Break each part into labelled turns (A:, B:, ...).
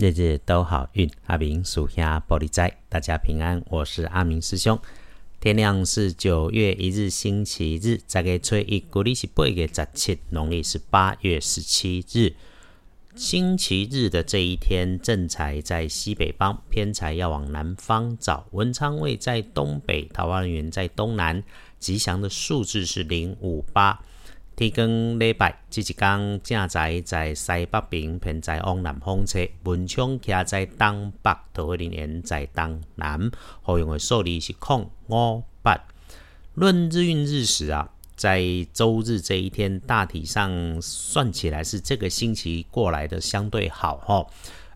A: 日日都好运。阿明属下玻璃斋，大家平安。我是阿明师兄。天亮是九月一日星期日，再给吹一古历是八月十七，农历是八月十七日。星期日的这一天，正财在西北方，偏财要往南方找。文昌位在东北，桃花源在东南。吉祥的数字是零五八。天光礼拜，这一天正在在西北边，偏在往南方车。文昌徛在东北，桃花源在东南。好用的数字是空五八。论日运日时啊，在周日这一天，大体上算起来是这个星期过来的相对好哈。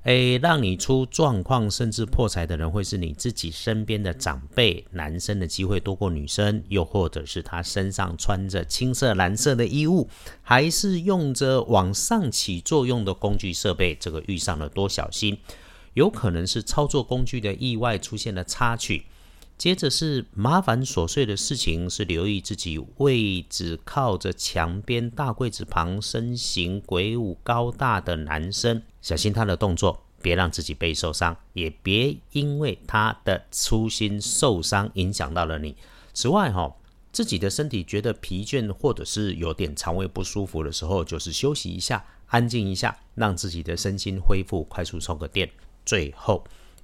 A: 诶，让你出状况甚至破财的人，会是你自己身边的长辈。男生的机会多过女生，又或者是他身上穿着青色、蓝色的衣物，还是用着往上起作用的工具设备，这个遇上了多小心，有可能是操作工具的意外出现了插曲。接着是麻烦琐碎的事情，是留意自己位置靠着墙边大柜子旁，身形鬼舞高大的男生，小心他的动作，别让自己被受伤，也别因为他的粗心受伤影响到了你。此外，哈，自己的身体觉得疲倦或者是有点肠胃不舒服的时候，就是休息一下，安静一下，让自己的身心恢复，快速充个电。最后。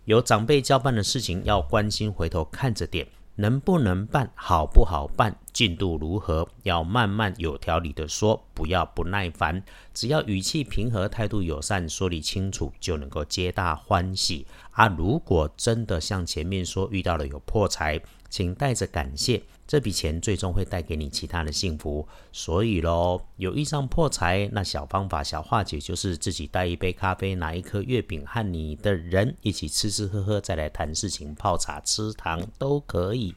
A: 有长辈交办的事情要关心，回头看着点，能不能办好不好办，进度如何，要慢慢有条理的说，不要不耐烦，只要语气平和，态度友善，说理清楚，就能够皆大欢喜啊！如果真的像前面说遇到了有破财，请带着感谢。这笔钱最终会带给你其他的幸福，所以喽，有遇上破财，那小方法、小化解就是自己带一杯咖啡，拿一颗月饼，和你的人一起吃吃喝喝，再来谈事情，泡茶吃糖都可以。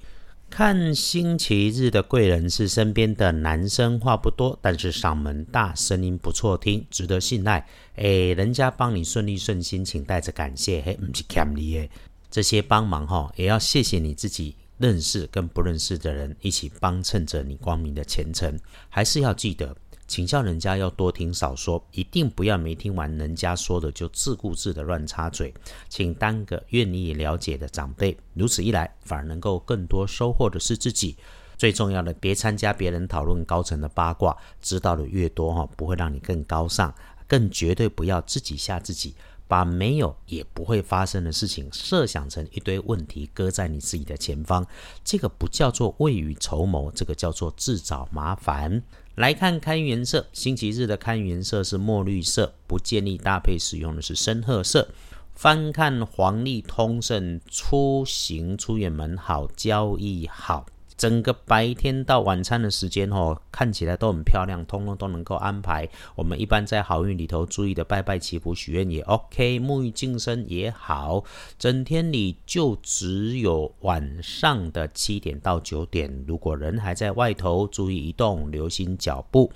A: 看星期日的贵人是身边的男生，话不多，但是嗓门大，声音不错听，值得信赖。哎，人家帮你顺利顺心，请带着感谢，嘿，不是欠你的这些帮忙哈，也要谢谢你自己。认识跟不认识的人一起帮衬着你光明的前程，还是要记得请教人家要多听少说，一定不要没听完人家说的就自顾自的乱插嘴，请当个愿意了解的长辈，如此一来反而能够更多收获的是自己。最重要的，别参加别人讨论高层的八卦，知道的越多哈，不会让你更高尚，更绝对不要自己吓自己。把没有也不会发生的事情设想成一堆问题，搁在你自己的前方，这个不叫做未雨绸缪，这个叫做自找麻烦。来看看颜色，星期日的看颜色是墨绿色，不建议搭配使用的是深褐色。翻看黄历通胜，出行出远门好，交易好。整个白天到晚餐的时间哦，看起来都很漂亮，通通都能够安排。我们一般在好运里头注意的拜拜祈福许愿也 OK，沐浴净身也好。整天里就只有晚上的七点到九点，如果人还在外头，注意移动，留心脚步。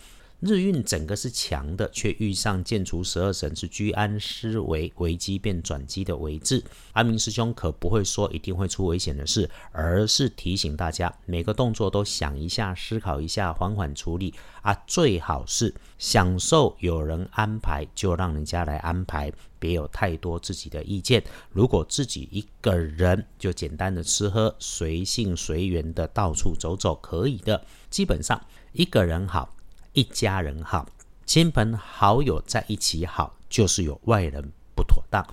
A: 日运整个是强的，却遇上建除十二神是居安思危，危机变转机的危字。阿明师兄可不会说一定会出危险的事，而是提醒大家每个动作都想一下、思考一下，缓缓处理啊。最好是享受有人安排，就让人家来安排，别有太多自己的意见。如果自己一个人，就简单的吃喝，随性随缘的到处走走，可以的。基本上一个人好。一家人好，亲朋好友在一起好，就是有外人不妥当。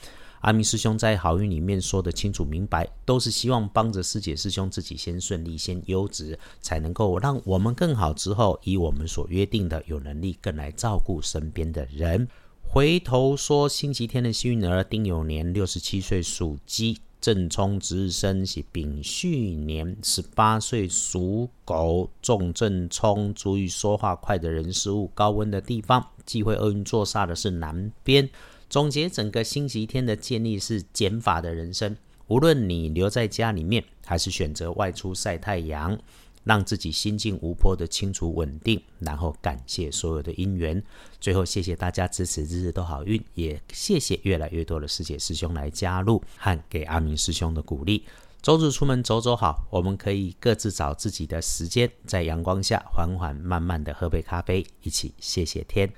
A: 阿明师兄在好运里面说的清楚明白，都是希望帮着师姐师兄自己先顺利、先优质，才能够让我们更好。之后以我们所约定的，有能力更来照顾身边的人。回头说星期天的幸运儿丁酉年六十七岁属鸡。正冲值日生是丙戌年，十八岁属狗，重正冲，注意说话快的人事物，高温的地方，忌讳厄运坐煞的是南边。总结整个星期天的建议是减法的人生，无论你留在家里面，还是选择外出晒太阳。让自己心境无波的清楚稳定，然后感谢所有的因缘。最后，谢谢大家支持，日日都好运，也谢谢越来越多的师姐师兄来加入和给阿明师兄的鼓励。周日出门走走好，我们可以各自找自己的时间，在阳光下缓缓慢慢的喝杯咖啡，一起谢谢天。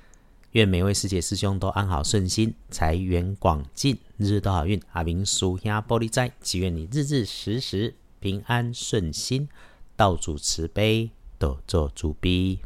A: 愿每位师姐师兄都安好顺心，财源广进，日日都好运。阿明属下玻璃斋，祈愿你日日时时平安顺心，道主慈悲，多做主逼。